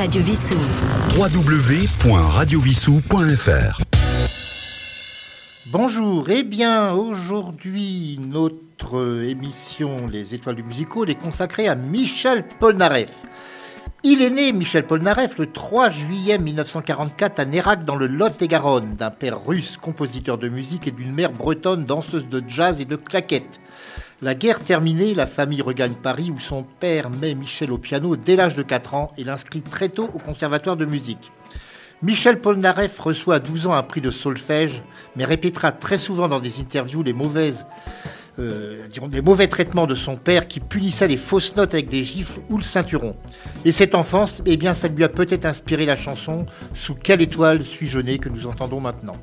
Radio Vissou. www.radiovissou.fr Bonjour, et bien aujourd'hui notre émission Les Étoiles du Musical est consacrée à Michel Polnareff. Il est né, Michel Polnareff, le 3 juillet 1944 à Nérac dans le Lot-et-Garonne, d'un père russe, compositeur de musique, et d'une mère bretonne, danseuse de jazz et de claquettes. La guerre terminée, la famille regagne Paris où son père met Michel au piano dès l'âge de 4 ans et l'inscrit très tôt au conservatoire de musique. Michel Polnareff reçoit à 12 ans un prix de solfège, mais répétera très souvent dans des interviews les euh, des mauvais traitements de son père qui punissait les fausses notes avec des gifles ou le ceinturon. Et cette enfance, eh bien, ça lui a peut-être inspiré la chanson Sous quelle étoile suis-je né que nous entendons maintenant.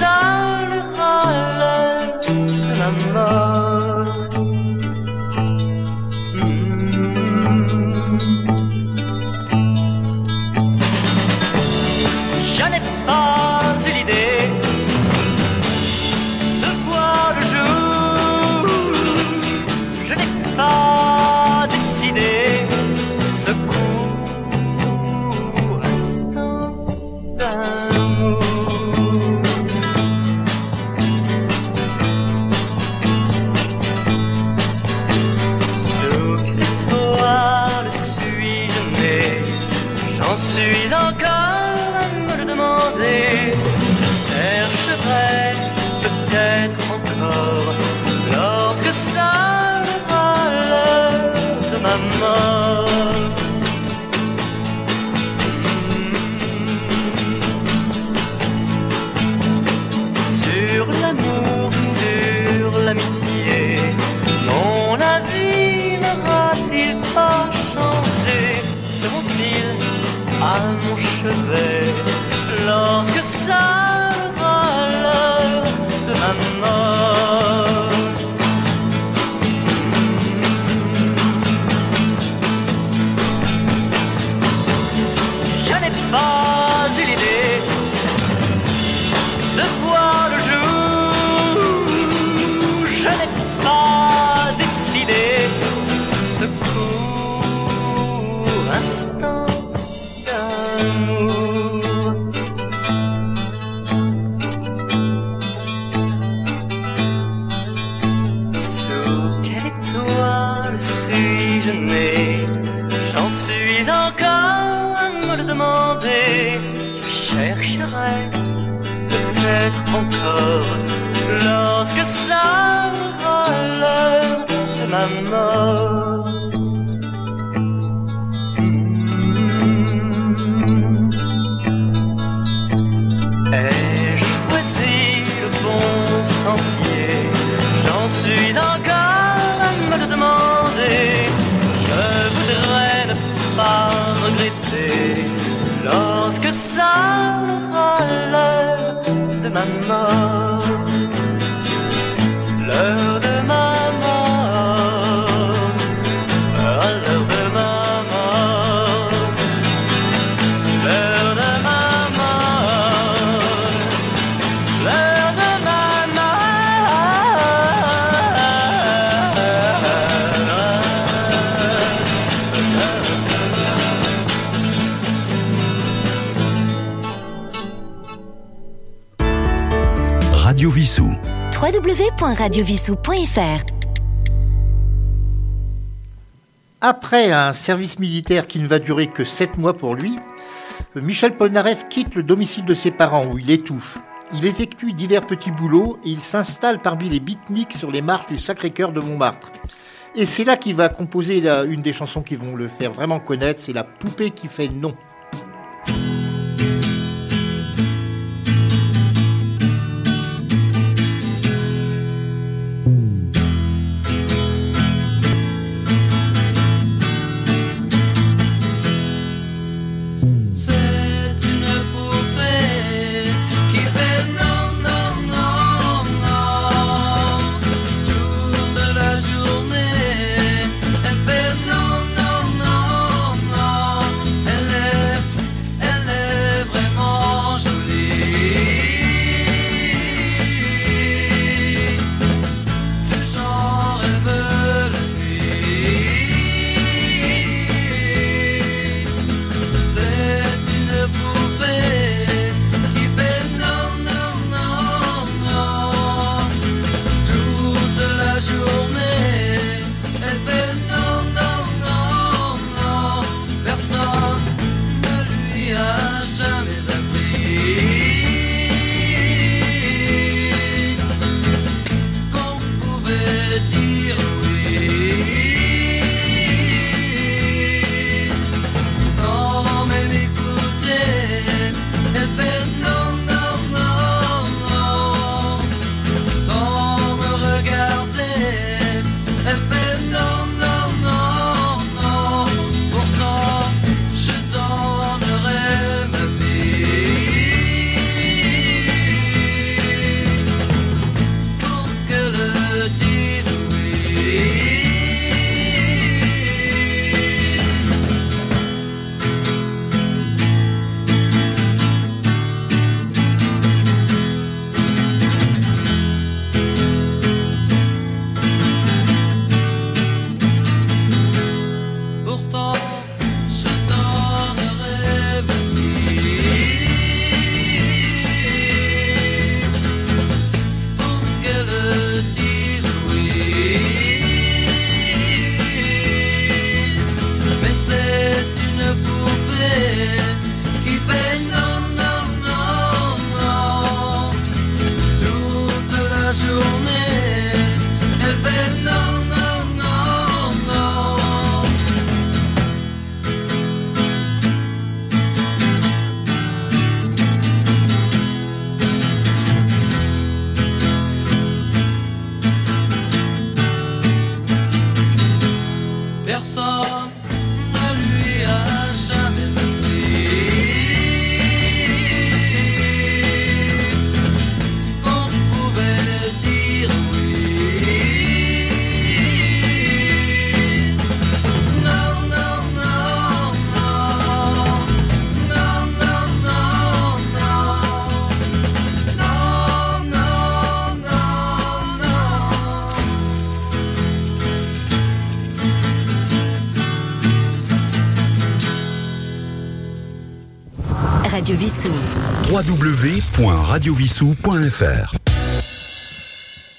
sun. Ai-je choisi le bon sentier? J'en suis encore à me le demander. Je voudrais ne pas regretter lorsque ça aura l'heure de ma mort. Après un service militaire qui ne va durer que 7 mois pour lui, Michel Polnareff quitte le domicile de ses parents où il étouffe. Il effectue divers petits boulots et il s'installe parmi les beatniks sur les marches du Sacré-Cœur de Montmartre. Et c'est là qu'il va composer une des chansons qui vont le faire vraiment connaître, c'est La poupée qui fait non. www.radiovissou.fr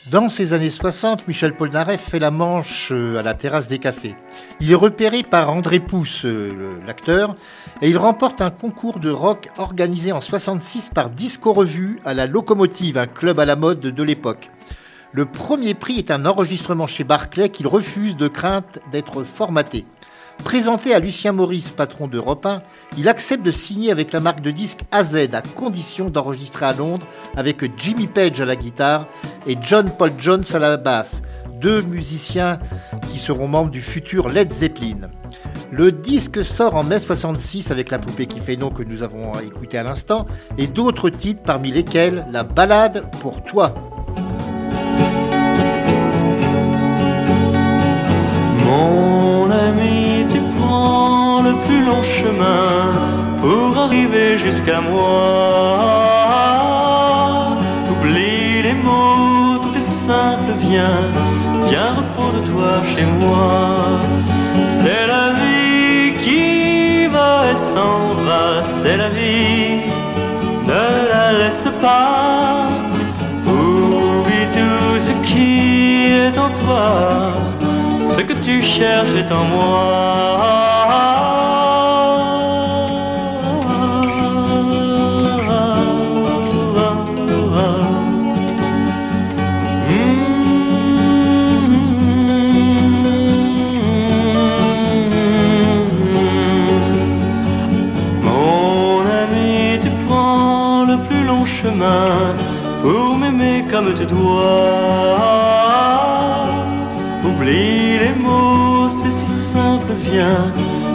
Dans ces années 60, Michel Polnareff fait la manche euh, à la terrasse des cafés. Il est repéré par André Pousse, euh, l'acteur, et il remporte un concours de rock organisé en 66 par Disco Revue à la Locomotive, un club à la mode de l'époque. Le premier prix est un enregistrement chez Barclay qu'il refuse de crainte d'être formaté. Présenté à Lucien Maurice, patron d'Europe 1, il accepte de signer avec la marque de disques AZ à condition d'enregistrer à Londres avec Jimmy Page à la guitare et John Paul Jones à la basse, deux musiciens qui seront membres du futur Led Zeppelin. Le disque sort en mai 66 avec la poupée qui fait nom que nous avons écouté à l'instant et d'autres titres parmi lesquels La balade pour toi. Chemin pour arriver jusqu'à moi. Oublie les mots, tout est simple, viens, viens, repose-toi chez moi. C'est la vie qui va et s'en va, c'est la vie, ne la laisse pas. Oublie tout ce qui est en toi ce que tu cherches est en moi.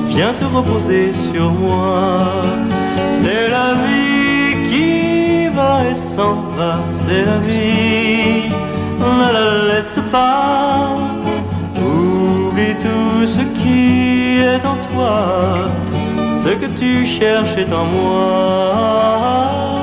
Viens, te reposer sur moi. C'est la vie qui va et s'en va, c'est la vie, ne la laisse pas. Oublie tout ce qui est en toi, ce que tu cherches est en moi.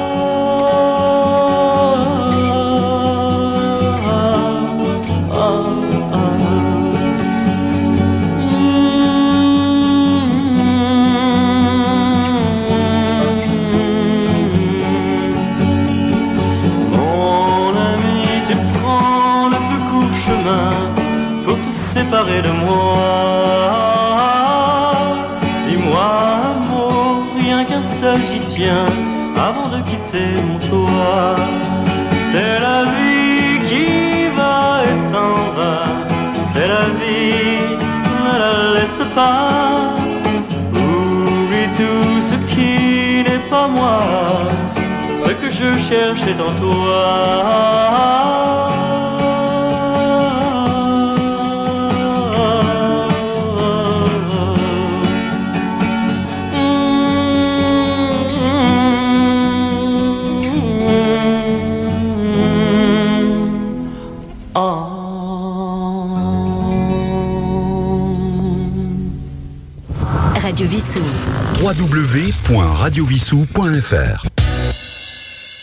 Avant de quitter mon toit. C'est la vie qui va et s'en va, c'est la vie, ne la laisse pas. Oublie tout ce qui n'est pas moi, ce que je cherche est en toi.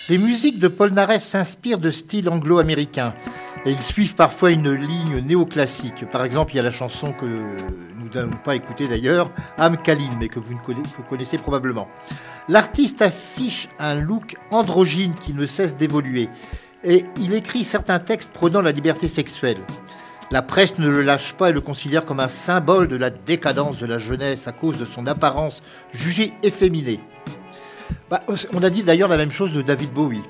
Les musiques de Paul Naref s'inspirent de styles anglo-américains et ils suivent parfois une ligne néoclassique. Par exemple, il y a la chanson que nous n'avons pas écoutée d'ailleurs, Am Kaline, mais que vous, vous connaissez probablement. L'artiste affiche un look androgyne qui ne cesse d'évoluer et il écrit certains textes prônant la liberté sexuelle. La presse ne le lâche pas et le considère comme un symbole de la décadence de la jeunesse à cause de son apparence jugée efféminée. Bah, on a dit d'ailleurs la même chose de David Bowie.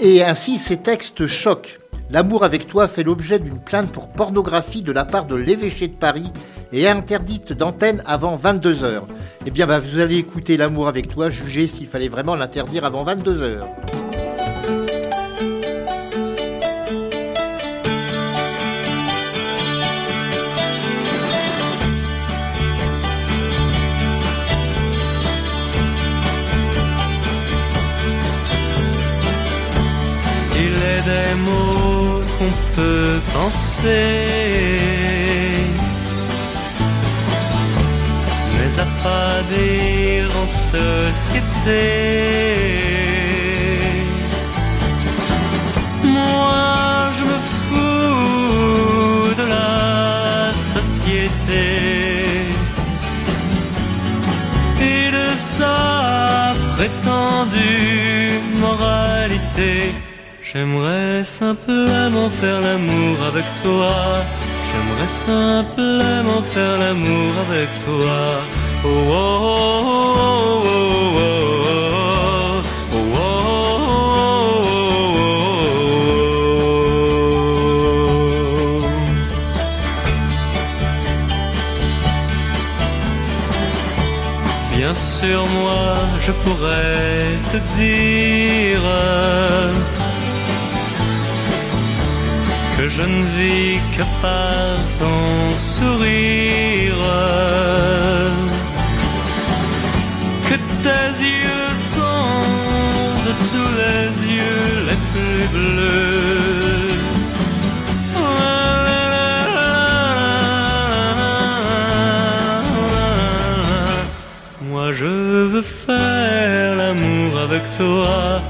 Et ainsi, ces textes choquent. L'amour avec toi fait l'objet d'une plainte pour pornographie de la part de l'évêché de Paris et interdite d'antenne avant 22 heures. Eh bien, bah, vous allez écouter L'amour avec toi, juger s'il fallait vraiment l'interdire avant 22 heures. Des mots qu'on peut penser. Mais à pas dire en société. Moi, je me fous de la société et de sa prétendue moralité. J'aimerais simplement faire l'amour avec toi. J'aimerais simplement faire l'amour avec toi. Oh, oh, oh, Bien sûr, moi, je pourrais te dire je ne vis que par ton sourire, que tes yeux sont de tous les yeux les plus bleus. Moi je veux faire l'amour avec toi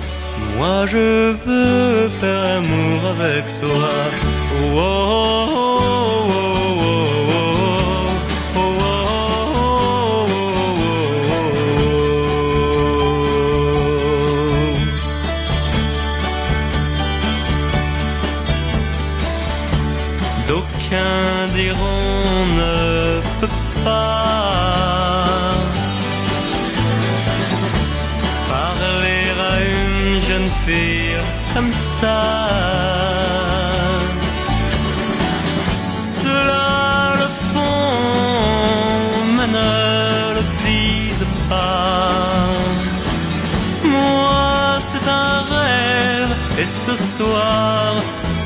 moi je veux faire l'amour avec toi. Oh, oh,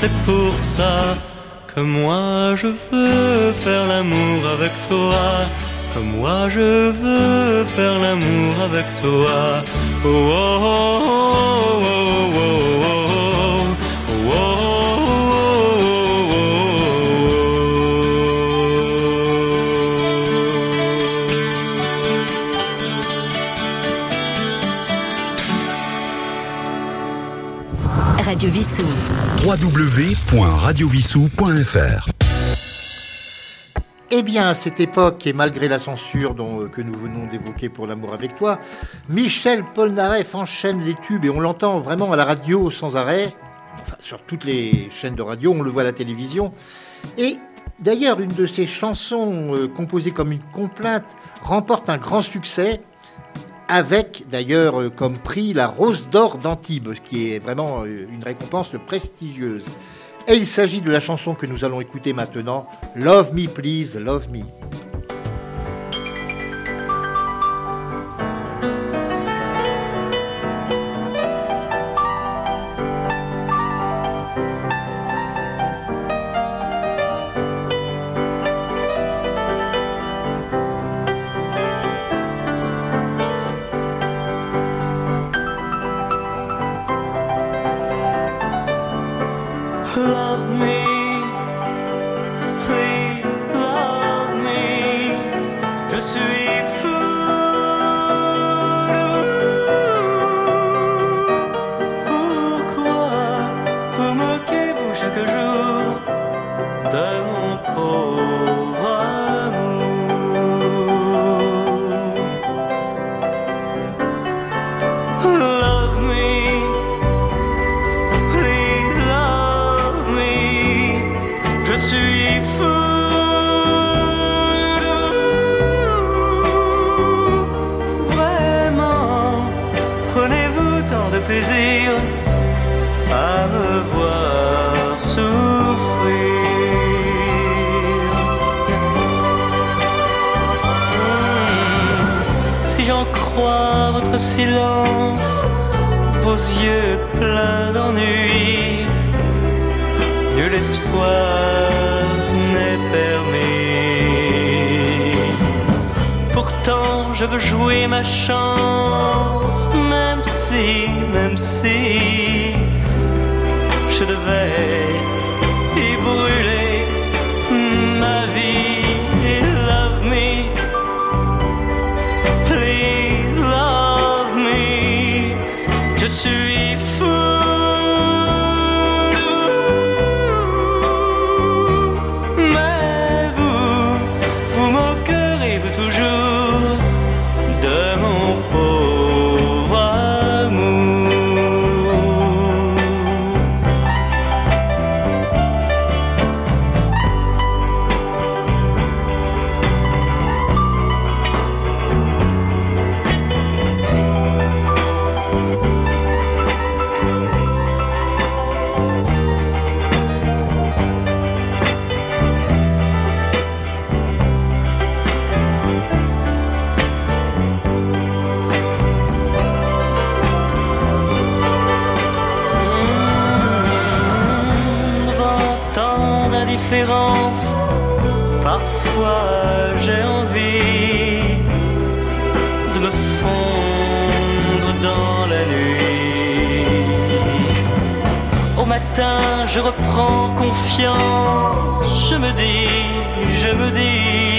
c'est pour ça que moi je veux faire l'amour avec toi. Que moi je veux faire l'amour avec toi. Oh, oh, oh, Eh bien, à cette époque, et malgré la censure euh, que nous venons d'évoquer pour l'amour avec toi, Michel Polnareff enchaîne les tubes et on l'entend vraiment à la radio sans arrêt, enfin, sur toutes les chaînes de radio, on le voit à la télévision. Et d'ailleurs, une de ses chansons euh, composées comme une complainte remporte un grand succès avec d'ailleurs euh, comme prix la Rose d'Or d'Antibes, qui est vraiment euh, une récompense prestigieuse. Et il s'agit de la chanson que nous allons écouter maintenant, Love Me Please, Love Me. Jouer ma chance, me dis, je me dis,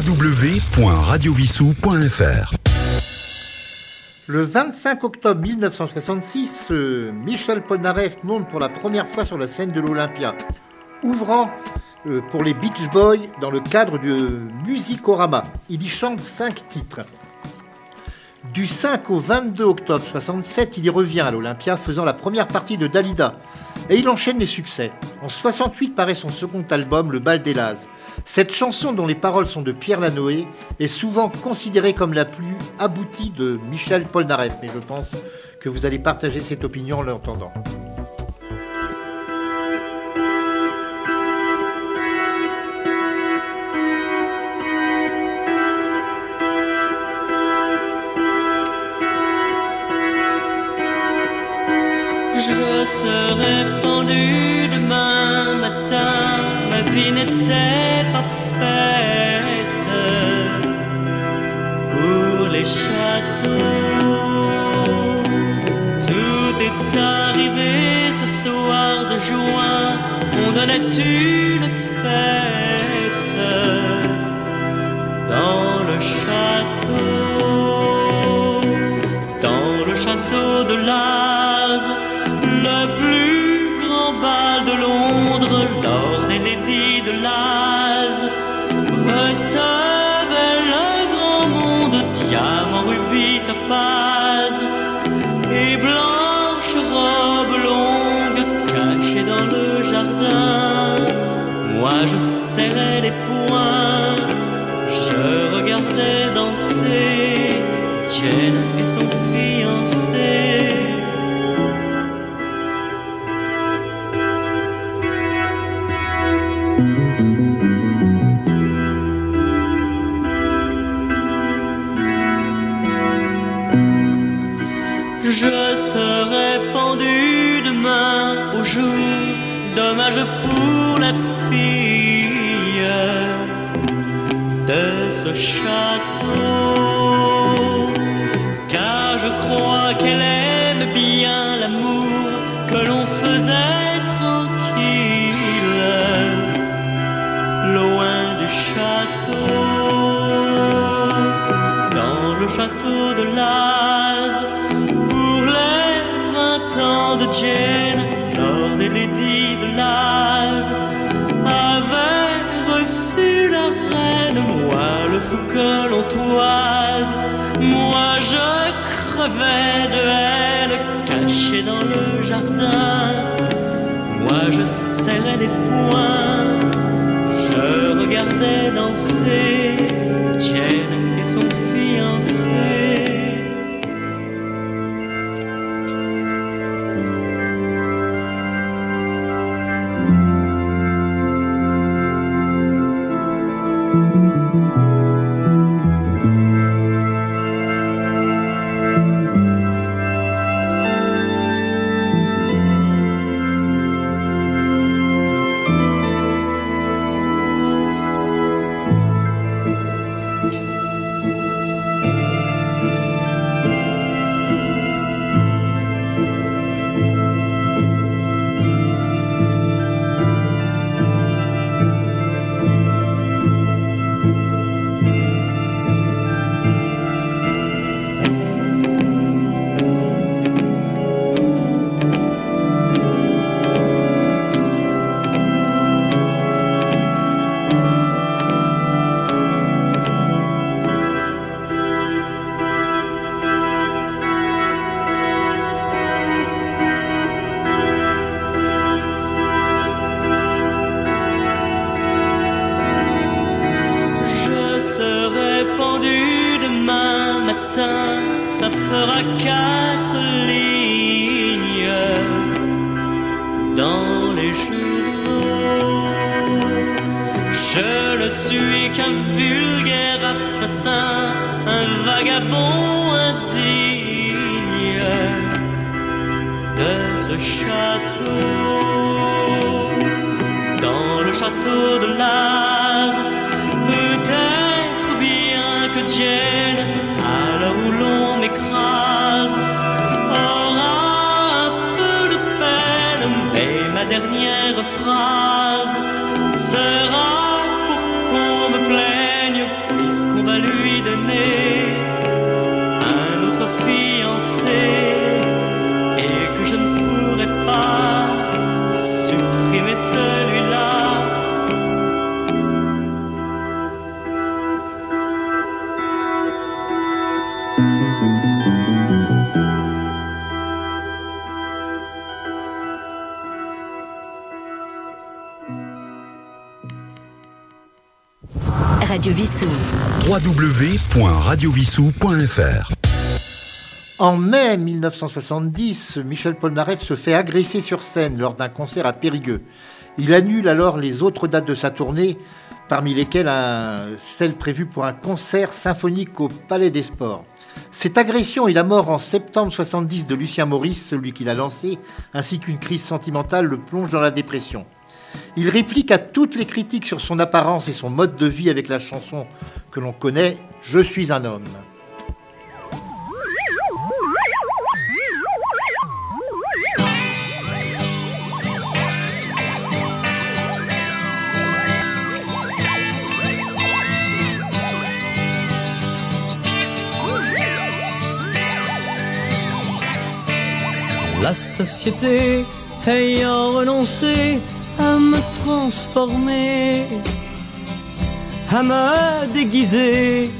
www.radiovissou.fr Le 25 octobre 1966, euh, Michel Polnareff monte pour la première fois sur la scène de l'Olympia, ouvrant euh, pour les Beach Boys dans le cadre du Musicorama. Il y chante cinq titres. Du 5 au 22 octobre 67, il y revient à l'Olympia faisant la première partie de Dalida. Et il enchaîne les succès. En 68 paraît son second album, Le Bal des Lazes. Cette chanson, dont les paroles sont de Pierre Lanoé, est souvent considérée comme la plus aboutie de Michel Polnareff. Mais je pense que vous allez partager cette opinion en l'entendant. Je serai pendu demain matin, ma vie n'était châteaux. Tout est arrivé ce soir de juin, on donnait une Je serrais les poings, je regardais danser. Jane et son fiancé. Je serai pendu demain au jour, dommage château. Car je crois qu'elle aime bien l'amour que l'on faisait tranquille, loin du château dans le château de Laz pour les vingt ans de Jane, Lord et Lady de Laz avaient reçu la moi le fou que l'on toise, moi je crevais de haine, caché dans le jardin, moi je serrais les poings, je regardais danser Jane et son fiancé. Je ne suis qu'un vulgaire assassin, un vagabond indigne de ce château. Dans le château de Laz, peut-être bien que Jane, phrase Radio Vissou. www.radiovissou.fr En mai 1970, Michel Polnareff se fait agresser sur scène lors d'un concert à Périgueux. Il annule alors les autres dates de sa tournée, parmi lesquelles un- celle prévue pour un concert symphonique au Palais des Sports. Cette agression et la mort en septembre 70 de Lucien Maurice, celui qui l'a lancé, ainsi qu'une crise sentimentale le plongent dans la dépression. Il réplique à toutes les critiques sur son apparence et son mode de vie avec la chanson que l'on connaît Je suis un homme. La société ayant renoncé à me transformer, à me déguiser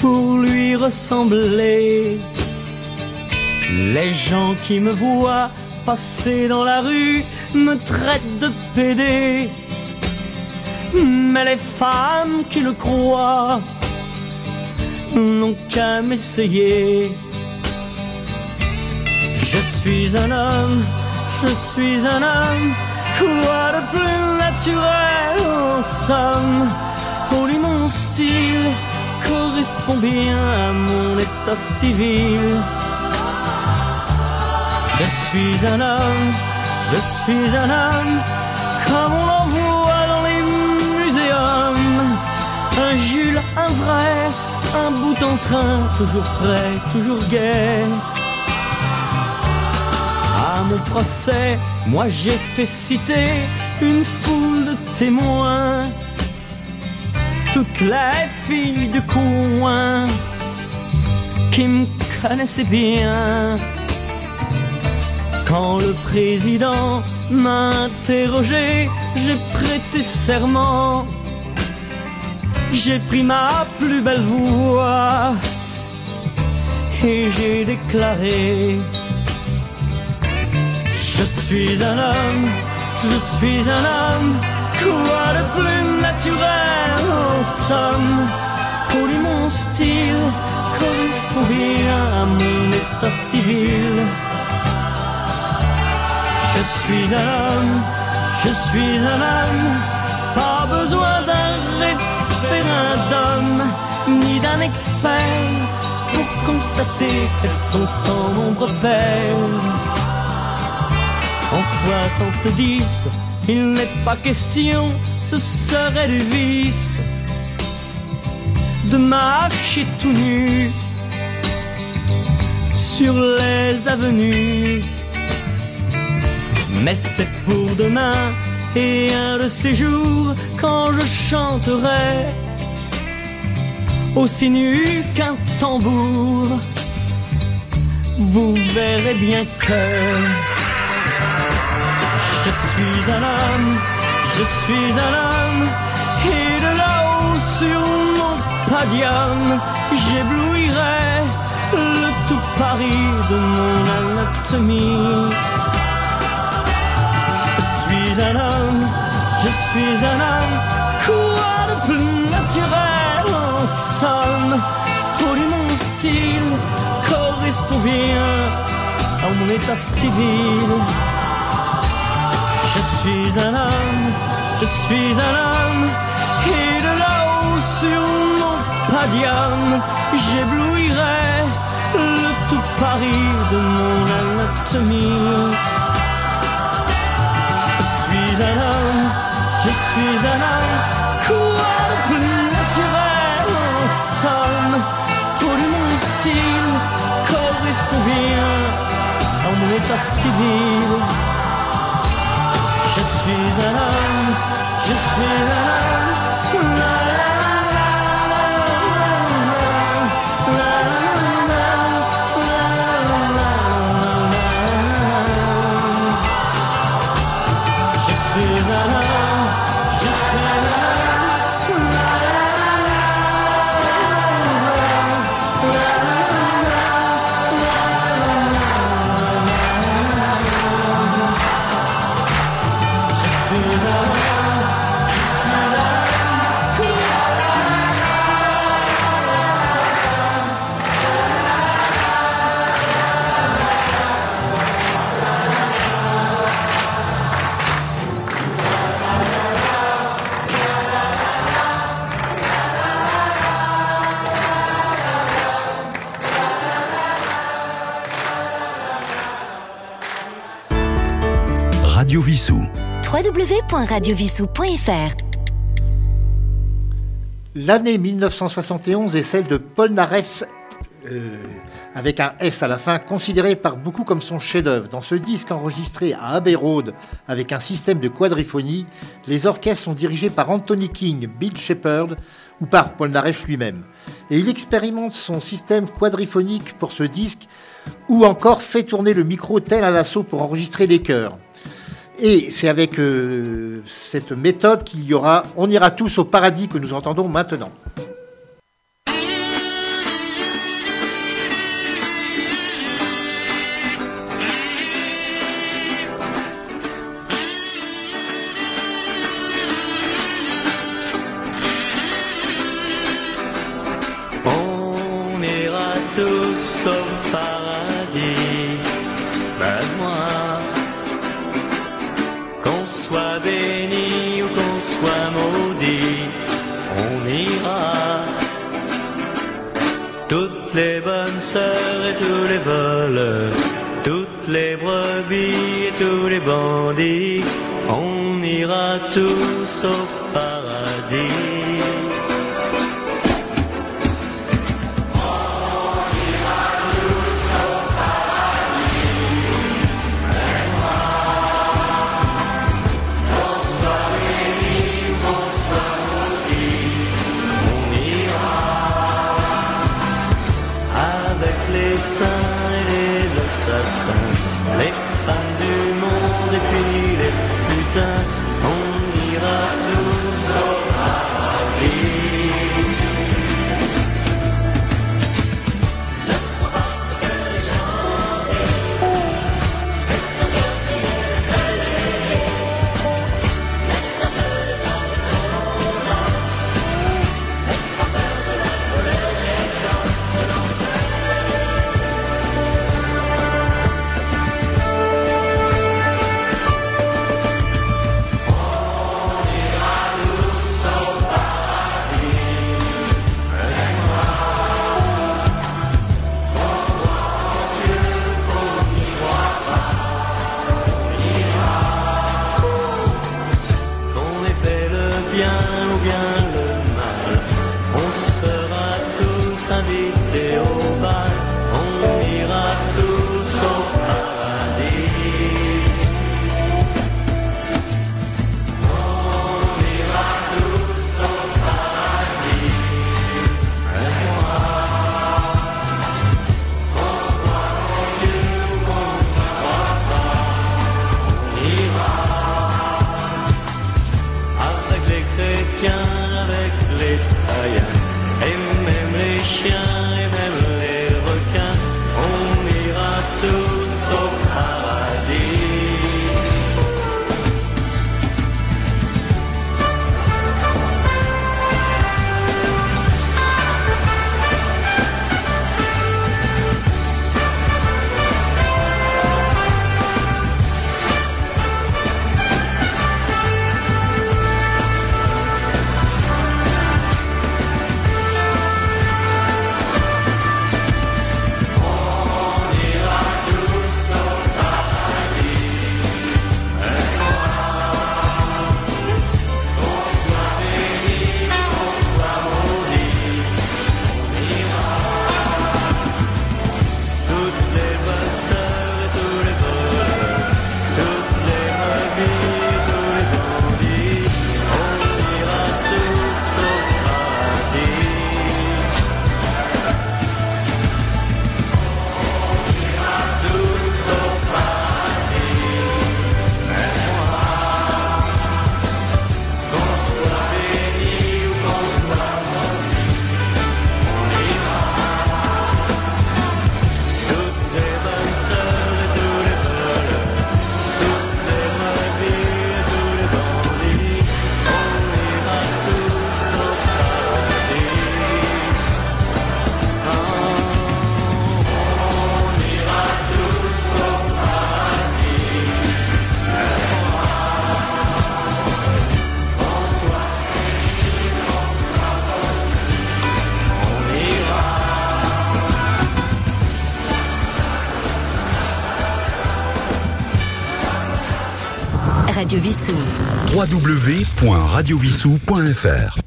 pour lui ressembler. Les gens qui me voient passer dans la rue me traitent de pédé. Mais les femmes qui le croient n'ont qu'à m'essayer. Je suis un homme, je suis un homme, quoi de plus naturel en somme? Oh, lui, mon style correspond bien à mon état civil. Je suis un homme, je suis un homme, comme on en voit dans les muséums. Un Jules, un vrai, un bout en train, toujours prêt, toujours gai. Procès, moi j'ai fait citer une foule de témoins. Toutes les filles du coin qui me connaissaient bien. Quand le président m'a interrogé, j'ai prêté serment. J'ai pris ma plus belle voix et j'ai déclaré. Je suis un homme, je suis un homme, quoi de plus naturel en somme? Pour lui mon style correspond bien à mon état civil. Je suis un homme, je suis un homme, pas besoin d'un référendum, ni d'un expert pour constater qu'elles sont en nombre pair. En 70, il n'est pas question, ce serait du vice de marcher tout nu sur les avenues. Mais c'est pour demain et un de ces jours quand je chanterai aussi nu qu'un tambour. Vous verrez bien que je suis un homme, je suis un homme, et de là-haut sur mon podium, j'éblouirai le tout Paris de mon anatomie. Je suis un homme, je suis un homme, quoi de plus naturel en somme, pour mon style correspond bien à mon état civil. Je suis un homme, je suis un homme, et de là-haut sur mon podium, j'éblouirai le tout Paris de mon anatomie. Je suis un homme, je suis un homme, quoi de plus naturel en somme, pour mon style correspond bien à mon état civil. Suis un homme, je suis un homme. L'année 1971 est celle de Paul Naref, euh, avec un S à la fin, considéré par beaucoup comme son chef-d'œuvre. Dans ce disque enregistré à Abbey Road avec un système de quadriphonie, les orchestres sont dirigés par Anthony King, Bill Shepard ou par Paul Naref lui-même. Et il expérimente son système quadriphonique pour ce disque ou encore fait tourner le micro tel à l'assaut pour enregistrer des chœurs. Et c'est avec euh, cette méthode qu'il y aura On ira tous au paradis que nous entendons maintenant. Toutes les bonnes sœurs et tous les voleurs, toutes les brebis et tous les bandits, on ira tous au Radio Vissou. www.radiovissou.fr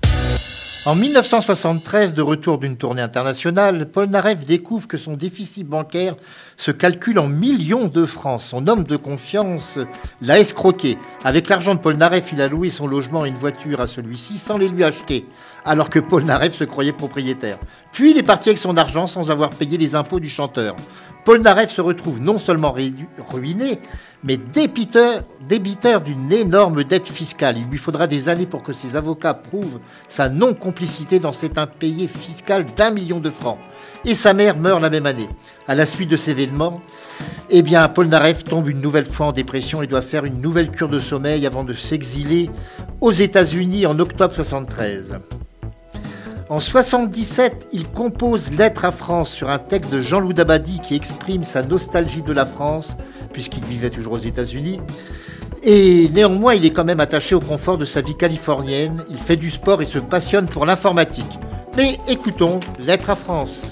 En 1973, de retour d'une tournée internationale, Paul Naref découvre que son déficit bancaire se calcule en millions de francs. Son homme de confiance l'a escroqué. Avec l'argent de Paul Naref, il a loué son logement et une voiture à celui-ci sans les lui acheter, alors que Paul Naref se croyait propriétaire. Puis il est parti avec son argent sans avoir payé les impôts du chanteur. Paul Naref se retrouve non seulement ruiné, mais débiteur, d'une énorme dette fiscale. Il lui faudra des années pour que ses avocats prouvent sa non-complicité dans cet impayé fiscal d'un million de francs. Et sa mère meurt la même année. À la suite de ces événements, eh bien, tombe une nouvelle fois en dépression et doit faire une nouvelle cure de sommeil avant de s'exiler aux États-Unis en octobre 73. En 77, il compose Lettre à France sur un texte de Jean-Loup Dabadi qui exprime sa nostalgie de la France, puisqu'il vivait toujours aux États-Unis. Et néanmoins, il est quand même attaché au confort de sa vie californienne. Il fait du sport et se passionne pour l'informatique. Mais écoutons Lettre à France.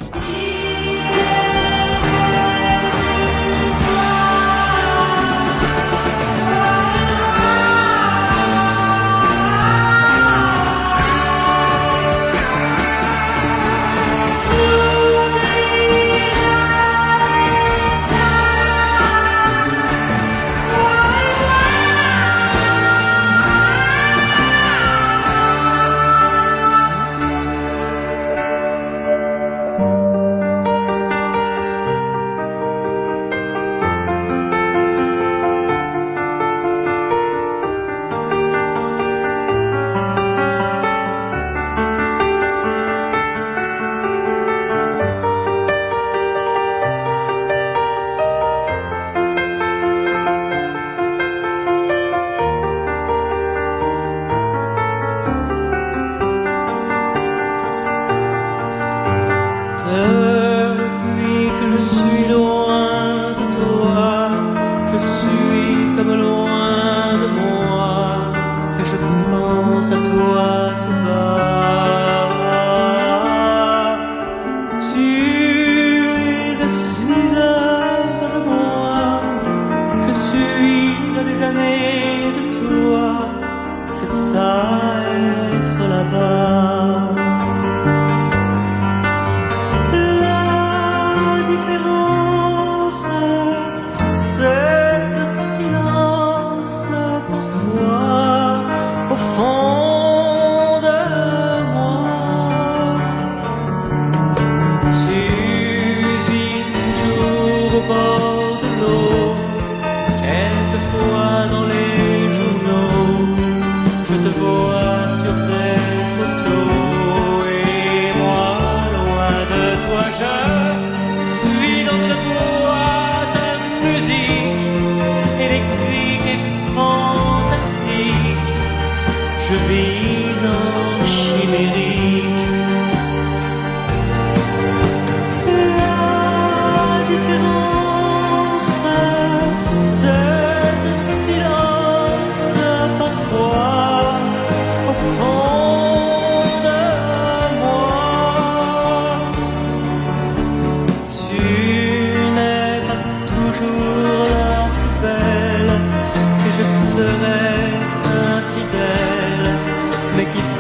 Belle et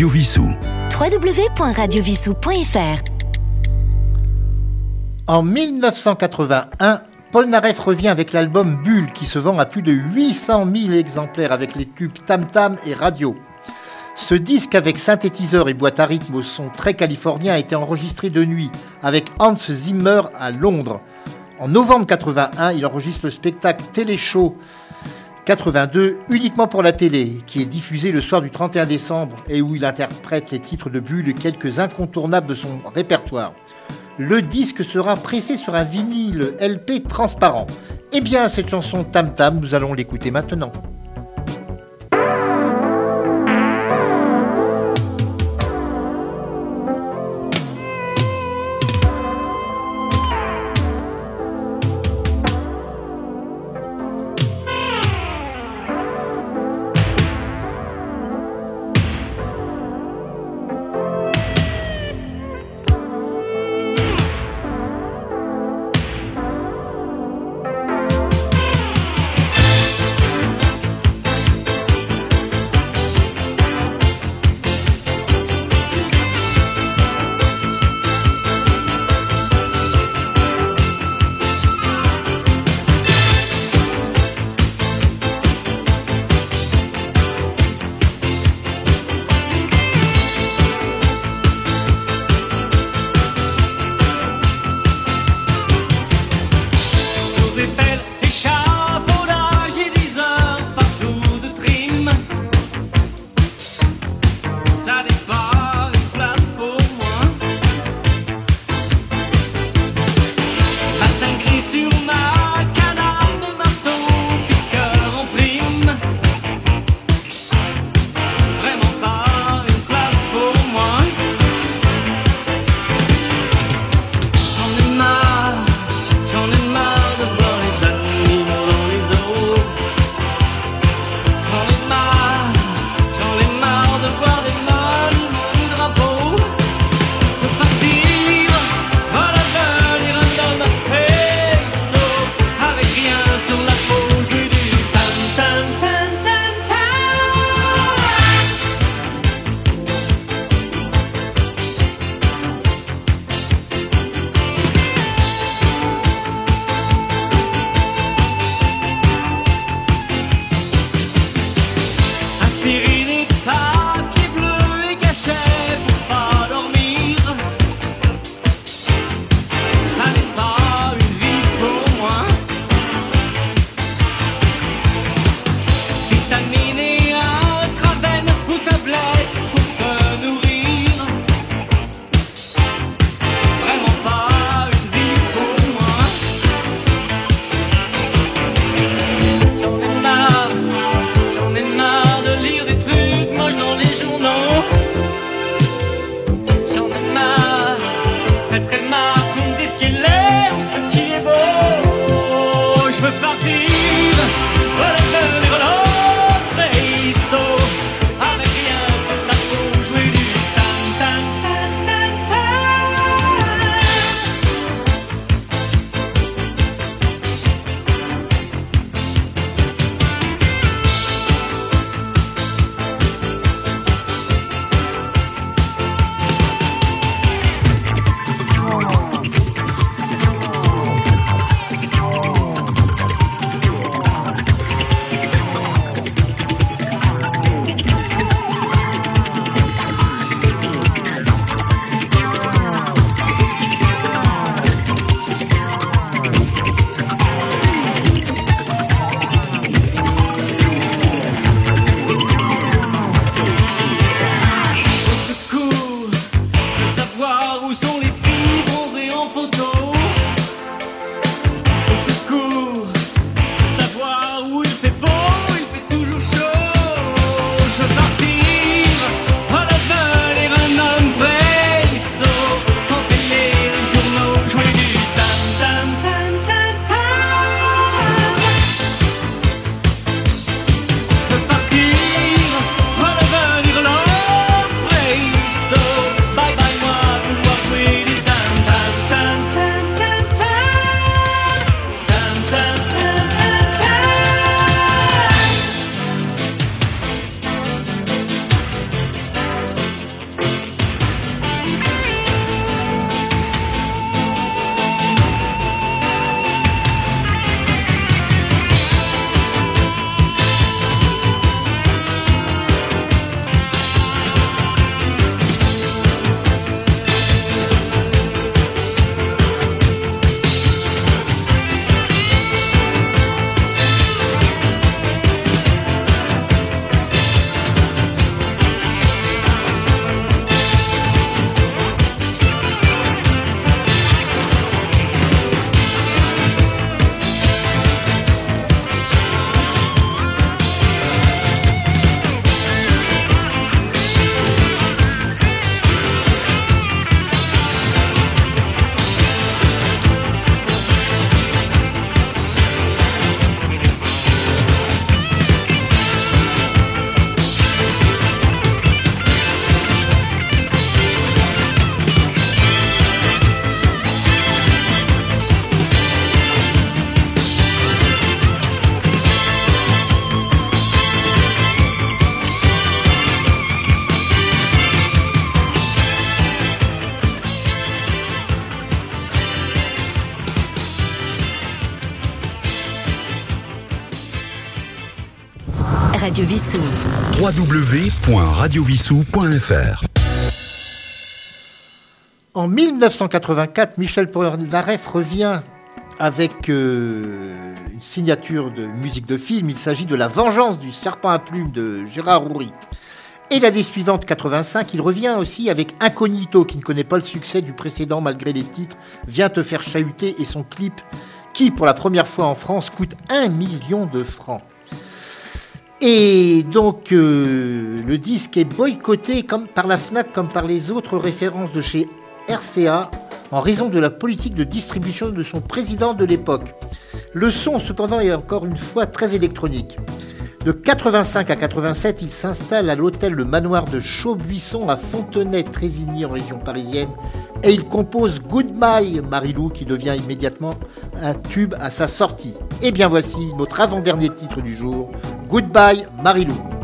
Radio Vissou. www.radiovissou.fr En 1981, Paul Naref revient avec l'album Bulle qui se vend à plus de 800 000 exemplaires avec les tubes Tam Tam et Radio. Ce disque avec synthétiseur et boîte à rythme au son très californien a été enregistré de nuit avec Hans Zimmer à Londres. En novembre 81, il enregistre le spectacle Télé-Show 82 uniquement pour la télé, qui est diffusé le soir du 31 décembre et où il interprète les titres de Bulle et quelques incontournables de son répertoire. Le disque sera pressé sur un vinyle LP transparent. Eh bien, cette chanson Tam Tam, nous allons l'écouter maintenant. www.radiovissou.fr En 1984, Michel Polnareff revient avec euh, une signature de musique de film. Il s'agit de La Vengeance du serpent à plumes de Gérard Houry. Et l'année suivante, 85, il revient aussi avec Incognito, qui ne connaît pas le succès du précédent malgré les titres, vient te faire chahuter et son clip, qui pour la première fois en France coûte 1 million de francs. Et donc euh, le disque est boycotté comme par la FNAC comme par les autres références de chez RCA en raison de la politique de distribution de son président de l'époque. Le son cependant est encore une fois très électronique. De 85 à 87, il s'installe à l'hôtel Le Manoir de Chaubuisson à Fontenay-Trésigny en région parisienne et il compose Goodbye Marilou qui devient immédiatement un tube à sa sortie. Et bien voici notre avant-dernier titre du jour, Goodbye Marilou.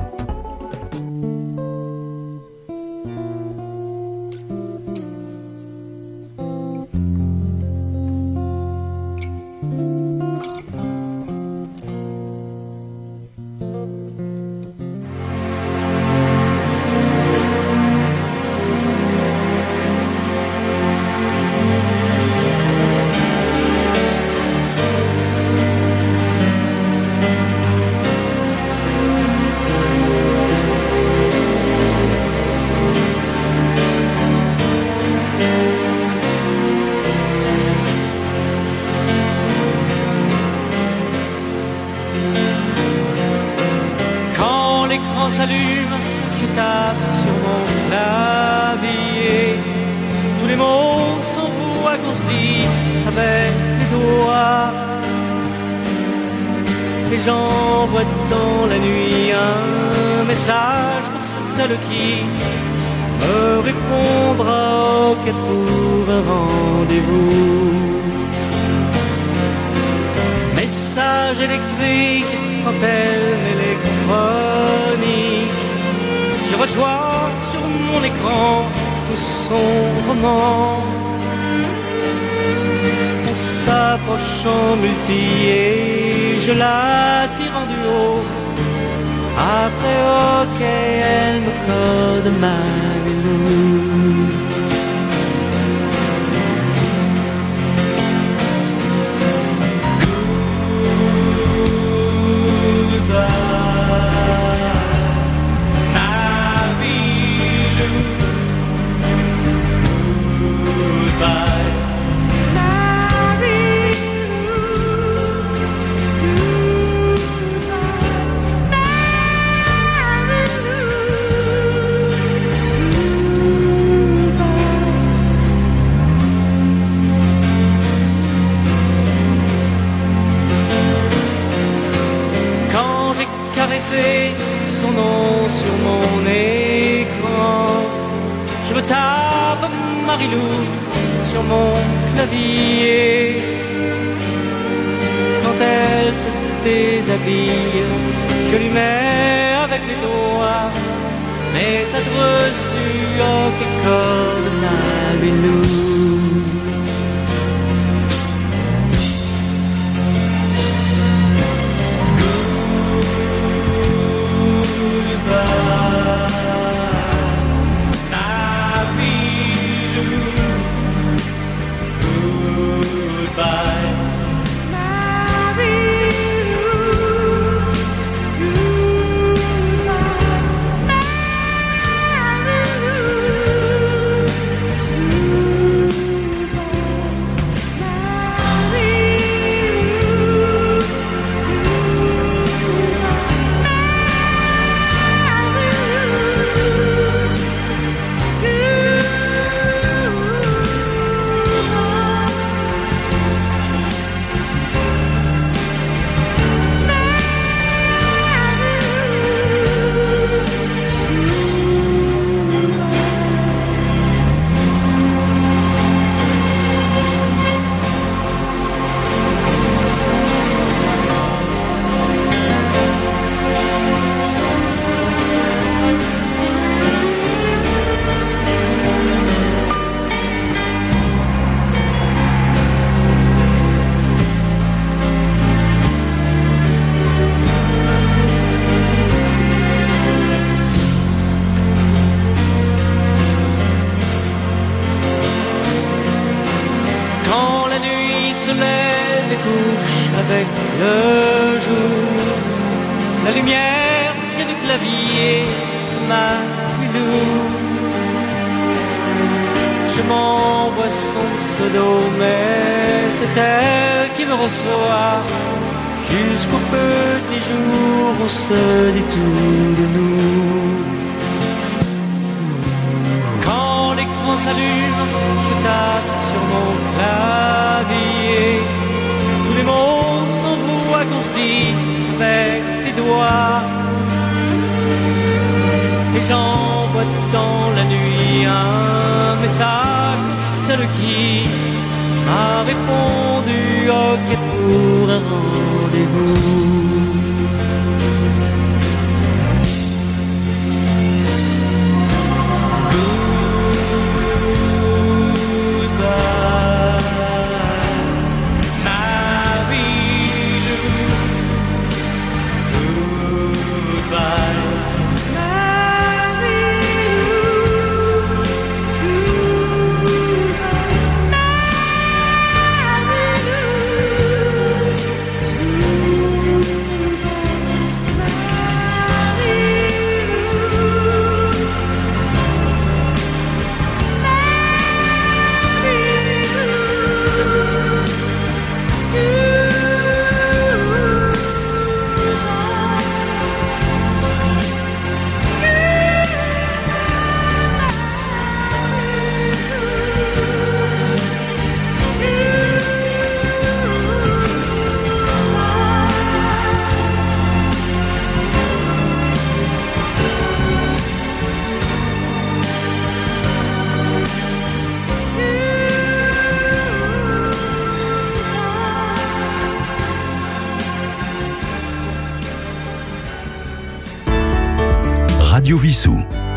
Radio Vissou.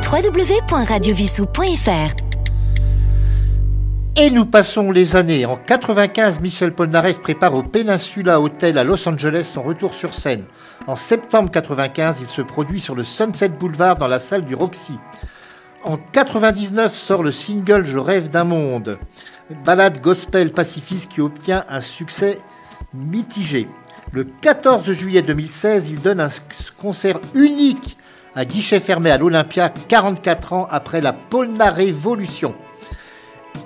www.radiovissou.fr Et nous passons les années. En 95, Michel Polnareff prépare au Peninsula Hotel à Los Angeles son retour sur scène. En septembre 95, il se produit sur le Sunset Boulevard dans la salle du Roxy. En 99 sort le single Je rêve d'un monde, balade gospel pacifiste qui obtient un succès mitigé. Le 14 juillet 2016, il donne un concert unique à guichet fermé à l'Olympia 44 ans après la Polnarevolution.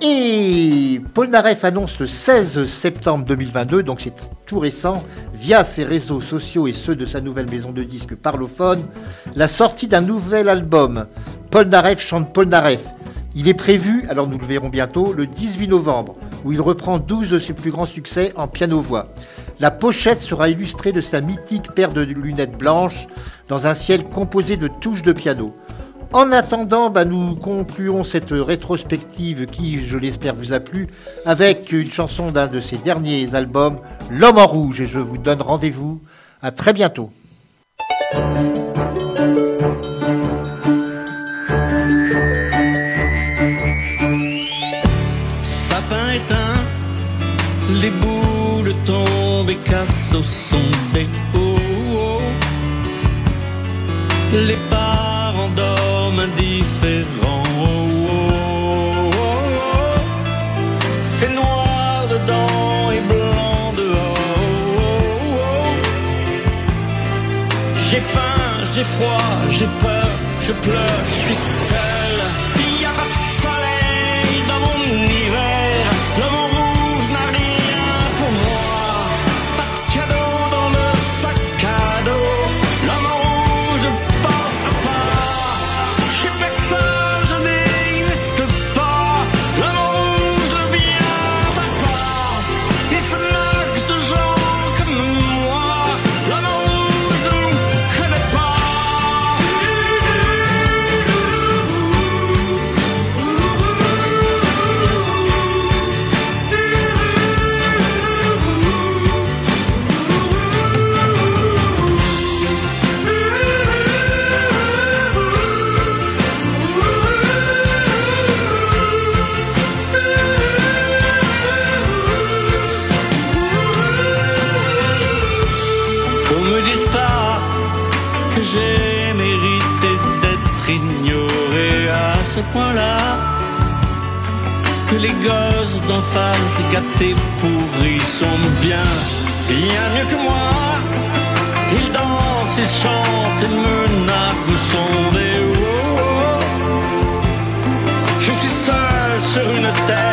Et Polnareff annonce le 16 septembre 2022, donc c'est tout récent, via ses réseaux sociaux et ceux de sa nouvelle maison de disques Parlophone, la sortie d'un nouvel album. Polnareff chante Polnareff. Il est prévu, alors nous le verrons bientôt, le 18 novembre, où il reprend 12 de ses plus grands succès en piano-voix. La pochette sera illustrée de sa mythique paire de lunettes blanches dans un ciel composé de touches de piano. En attendant, bah, nous concluons cette rétrospective qui, je l'espère, vous a plu avec une chanson d'un de ses derniers albums, L'homme en rouge. Et je vous donne rendez-vous à très bientôt. Et cassent au son des hauts. Les parents dorment indifférents. C'est noir dedans et blanc dehors. J'ai faim, j'ai froid, j'ai peur, je pleure, je suis d'en face gâtés pourris sont bien, bien mieux que moi. Ils dansent, ils chantent et me narguent au des. Oh, oh. Je suis seul sur une terre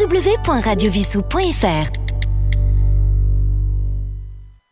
www.radiovissou.fr